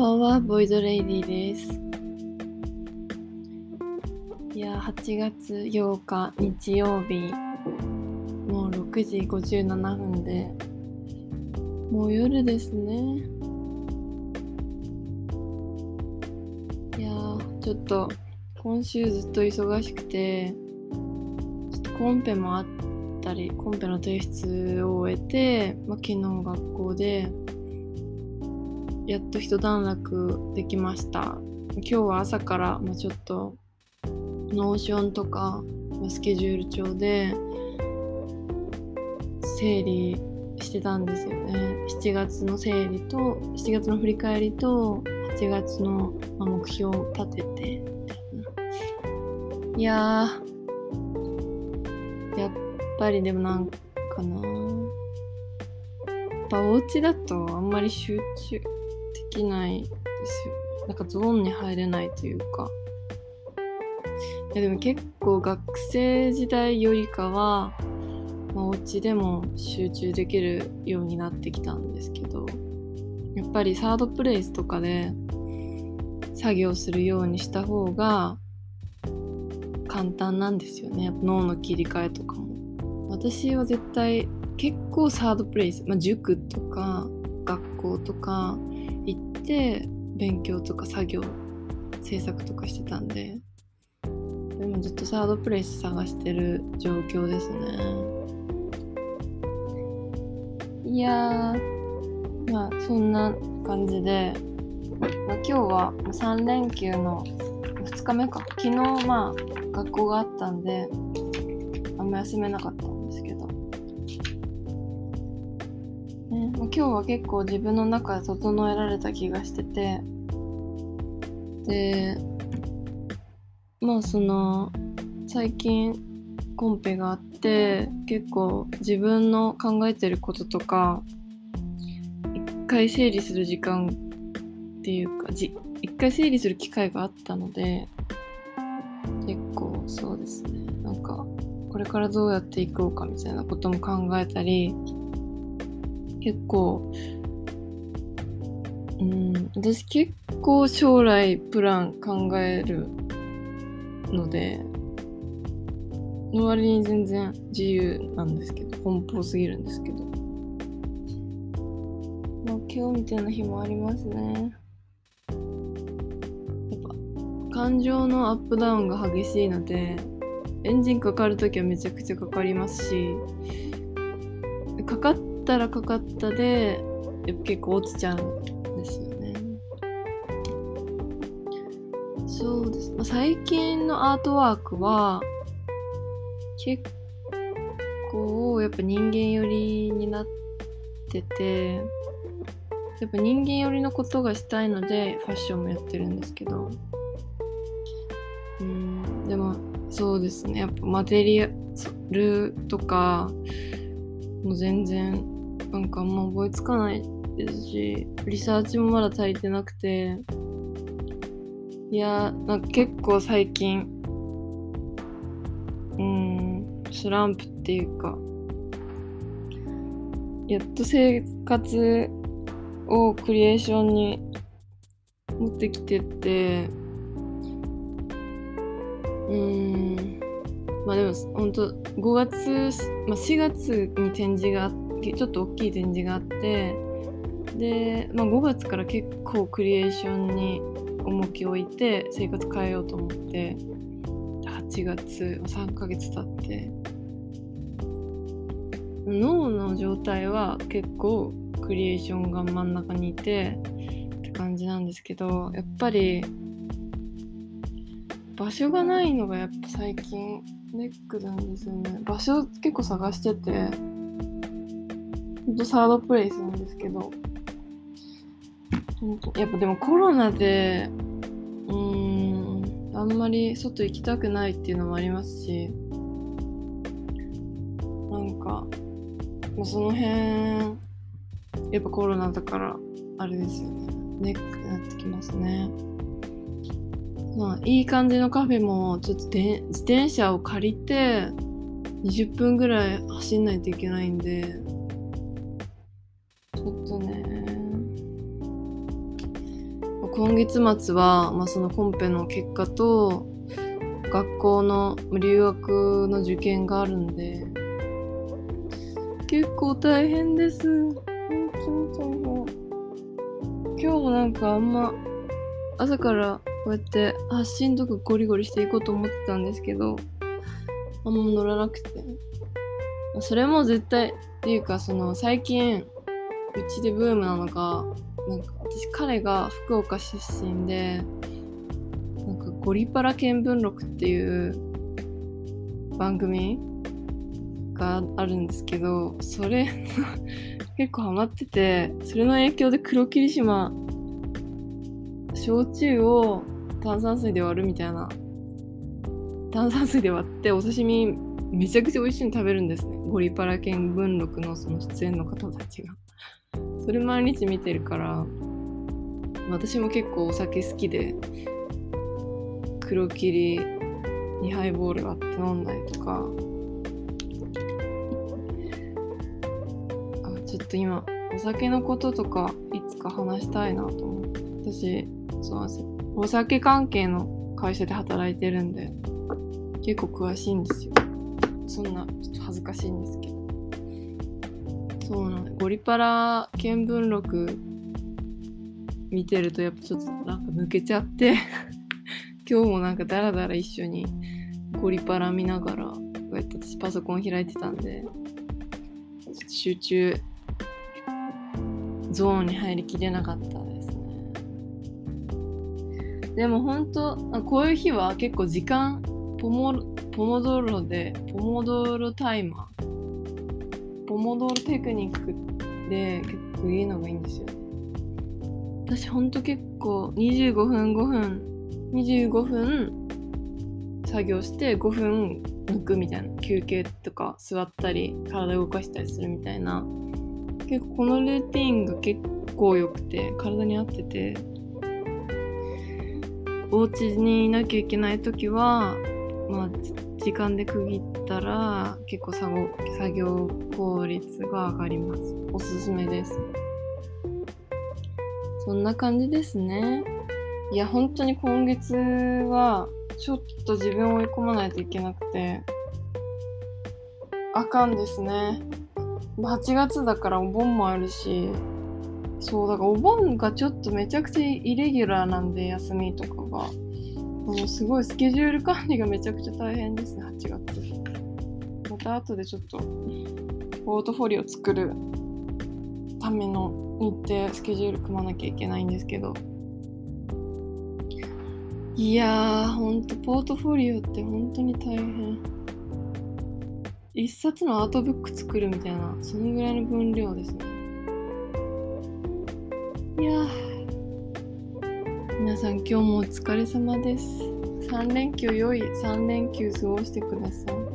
ばんは、ボイドレイディです。いや、8月8日日曜日、もう6時57分で、もう夜ですね。いやちょっと今週ずっと忙しくて、ちょっとコンペもあったり、コンペの提出を終えて、まあ、昨日学校で、やっと一段落できました。今日は朝からもうちょっと Notion とかスケジュール帳で整理してたんですよね。7月の整理と7月の振り返りと8月の目標を立てていややっぱりでもなんかなやっぱお家だとあんまり集中きないですよ。なんかゾーンに入れないというか。いやでも結構学生時代よりかは、まあ、お家でも集中できるようになってきたんですけど、やっぱりサードプレイスとかで作業するようにした方が簡単なんですよね。脳の切り替えとかも。私は絶対結構サードプレイス、まあ、塾とか学校とかて勉強とか作業制作とかしてたんで。でもずっとサードプレイス探してる状況ですね。いやーまあそんな感じで、まあ、今日は3連休の2日目か。昨日まあ学校があったんであんま休めなかった。ね、今日は結構自分の中で整えられた気がしてて。でまあその最近コンペがあって結構自分の考えてることとか一回整理する時間っていうかじ一回整理する機会があったので結構そうですね。なんかこれからどうやっていこうかみたいなことも考えたり結構うん私結構将来プラン考えるのでの割に全然自由なんですけど奔放すぎるんですけど。まあ今日みたいな日もありますね。やっぱ感情のアップダウンが激しいのでエンジンかかるときはめちゃくちゃかかりますしかかってったらかかったでやっぱ結構落ちちゃうんですよね。そうです、まあ、最近のアートワークは結構やっぱ人間寄りになっててやっぱ人間寄りのことがしたいのでファッションもやってるんですけど。うんでもそうですね。やっぱマテリアルとかもう全然なんかあんま覚えつかないですしリサーチもまだ足りてなくて。いやなんか結構最近うんスランプっていうかやっと生活をクリエーションに持ってきててうんまあでも本当5月、まあ、4月に展示があっちょっと大きい展示があってで、まあ、5月から結構クリエーションに重きを置いて生活変えようと思って8月3ヶ月経って。脳の状態は結構クリエーションが真ん中にいてって感じなんですけどやっぱり場所がないのがやっぱ最近ネックなんですよね。場所結構探しててほんとサードプレイスなんですけど、やっぱでもコロナで、うん、あんまり外行きたくないっていうのもありますし、なんか、もうその辺、やっぱコロナだから、あれですよね。ネックになってきますね。まあ、いい感じのカフェも、ちょっとで自転車を借りて、20分ぐらい走んないといけないんで、ちょっとね。今月末は、まあ、そのコンペの結果と学校の留学の受験があるんで結構大変です。本当に今日もなんかあんま朝からこうやって発信とかゴリゴリしていこうと思ってたんですけどあんま乗らなくて。それも絶対っていうかその最近うちでブームなのがなんか私彼が福岡出身でなんかゴリパラ見聞録っていう番組があるんですけどそれ 結構ハマっててそれの影響で黒霧島焼酎を炭酸水で割るみたいな炭酸水で割ってお刺身めちゃくちゃ美味しいの食べるんですね。ゴリパラ見聞録のその出演の方たちが。それ毎日見てるから私も結構お酒好きで黒霧にハイボール割って飲んだりとか。あちょっと今お酒のこととかいつか話したいなと思って。私そうなんですお酒関係の会社で働いてるんで結構詳しいんですよ。そんなちょっと恥ずかしいんですけど。そうなんゴリパラ見聞録見てるとやっぱちょっとなんか抜けちゃって。今日もなんかダラダラ一緒に。ゴリパラ見ながらこうやって私パソコン開いてたんで。ちょっと集中ゾーンに入りきれなかったですね。でも本当こういう日は結構時間ポモポモドロでポモドロタイマーポモドロテクニックで結構いいのがいいんですよ。私ほんと結構25分5分25分作業して5分抜くみたいな。休憩とか座ったり体動かしたりするみたいな。結構このルーティンが結構良くて体に合ってて。お家にいなきゃいけない時はまあ時間で区切ったら結構作業効率が上がります。おすすめです。そんな感じですね。いや本当に今月はちょっと自分を追い込まないといけなくてあかんですね。8月だからお盆もあるしそうだからお盆がちょっとめちゃくちゃイレギュラーなんで休みとかが。もうすごいスケジュール管理がめちゃくちゃ大変ですね8月。た後でちょっとポートフォリオ作るための日程スケジュール組まなきゃいけないんですけど。いやーほんとポートフォリオって本当に大変。一冊のアートブック作るみたいなそのぐらいの分量ですね。いや皆さん今日もお疲れ様です。3連休良い3連休過ごしてください。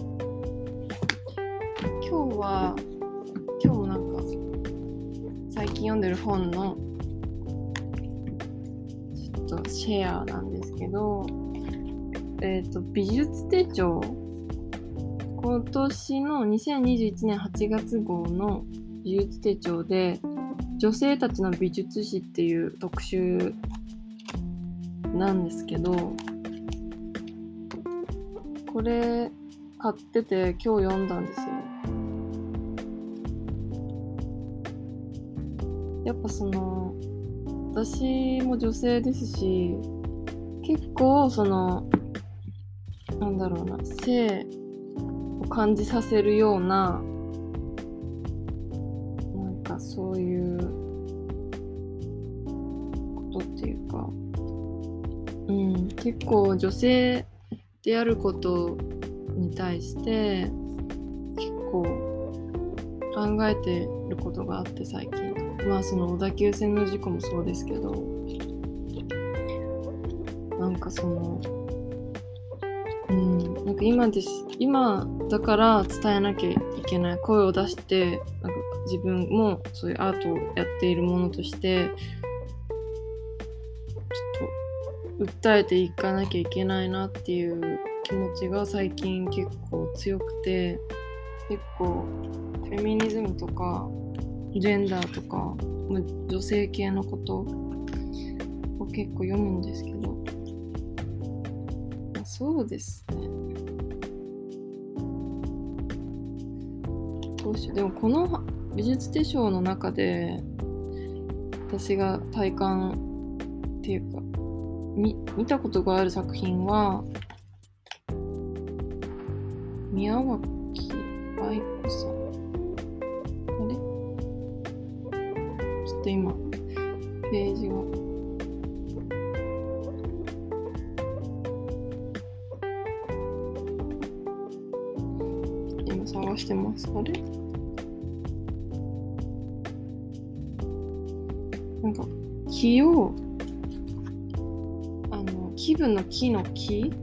今日は今日もなんか最近読んでる本のちょっとシェアなんですけどえ、ー、と美術手帳。今年の2021年8月号の美術手帳で女性たちの美術史っていう特集なんですけどこれ買ってて今日読んだんですよ。やっぱその私も女性ですし結構そのなんだろうな性を感じさせるようななんかそういうことっていうかうん結構女性であることに対して結構考えてることがあって最近まあその小田急線の事故もそうですけどなんかそのうんなんか今です今だから伝えなきゃいけない声を出してなんか自分もそういうアートをやっているものとしてちょっと訴えていかなきゃいけないなっていう気持ちが最近結構強くて結構フェミニズムとかジェンダーとか女性系のことを結構読むんですけど、あ、そうですね。どうしよう。でもこの美術手帳の中で私が体感っていうか見見たことがある作品は宮脇愛子さん。と今ページが。今探してます。あれ？なんか気をあの気分の気の気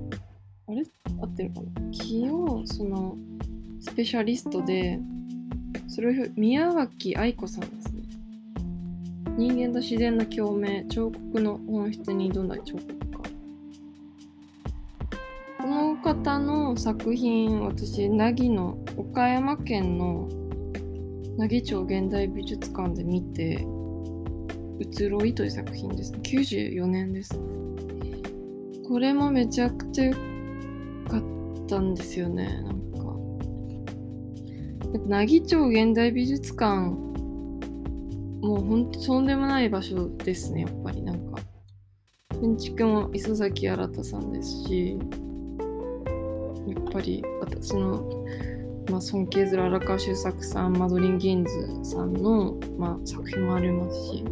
あれ？合ってるかな？気をそのスペシャリストでそれを宮脇愛子さんです。人間と自然の共鳴彫刻の本質に挑んだ彫刻家この方の作品私凪の岡山県の凪町現代美術館で見て移ろいという作品ですね。94年です。これもめちゃくちゃ良かったんですよね。なんか。奈義町現代美術館、もうほんととんでもない場所ですね、やっぱりなんか。建築も磯崎新さんですし、やっぱり私のまあ、尊敬する荒川修作さんマドリン・ギンズさんの、まあ、作品もありますし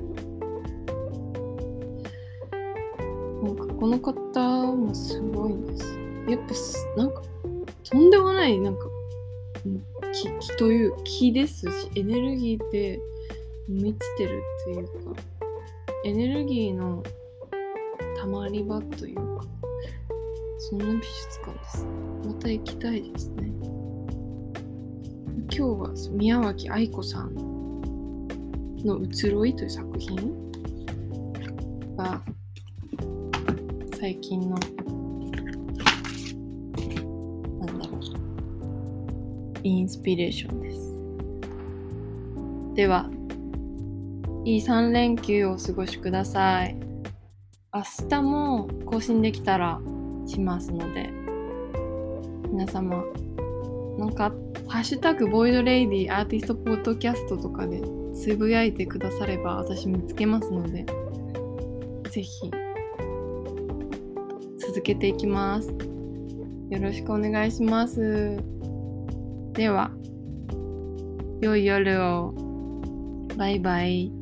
なんかこの方もすごいんです。やっぱなんかとんでもないなんか気気という気ですしエネルギーで満ちてるっていうかエネルギーのたまり場というかそんな美術館です。また行きたいですね。今日は宮脇愛子さんの「移ろい」という作品が最近のなんだろうインスピレーションですではいい3連休をお過ごしください明日も更新できたらしますので皆様なんかハッシュタグボイドレイディアーティストポッドキャストとかでつぶやいてくだされば私見つけますのでぜひ続けていきます。よろしくお願いします。では、良い夜を。バイバイ。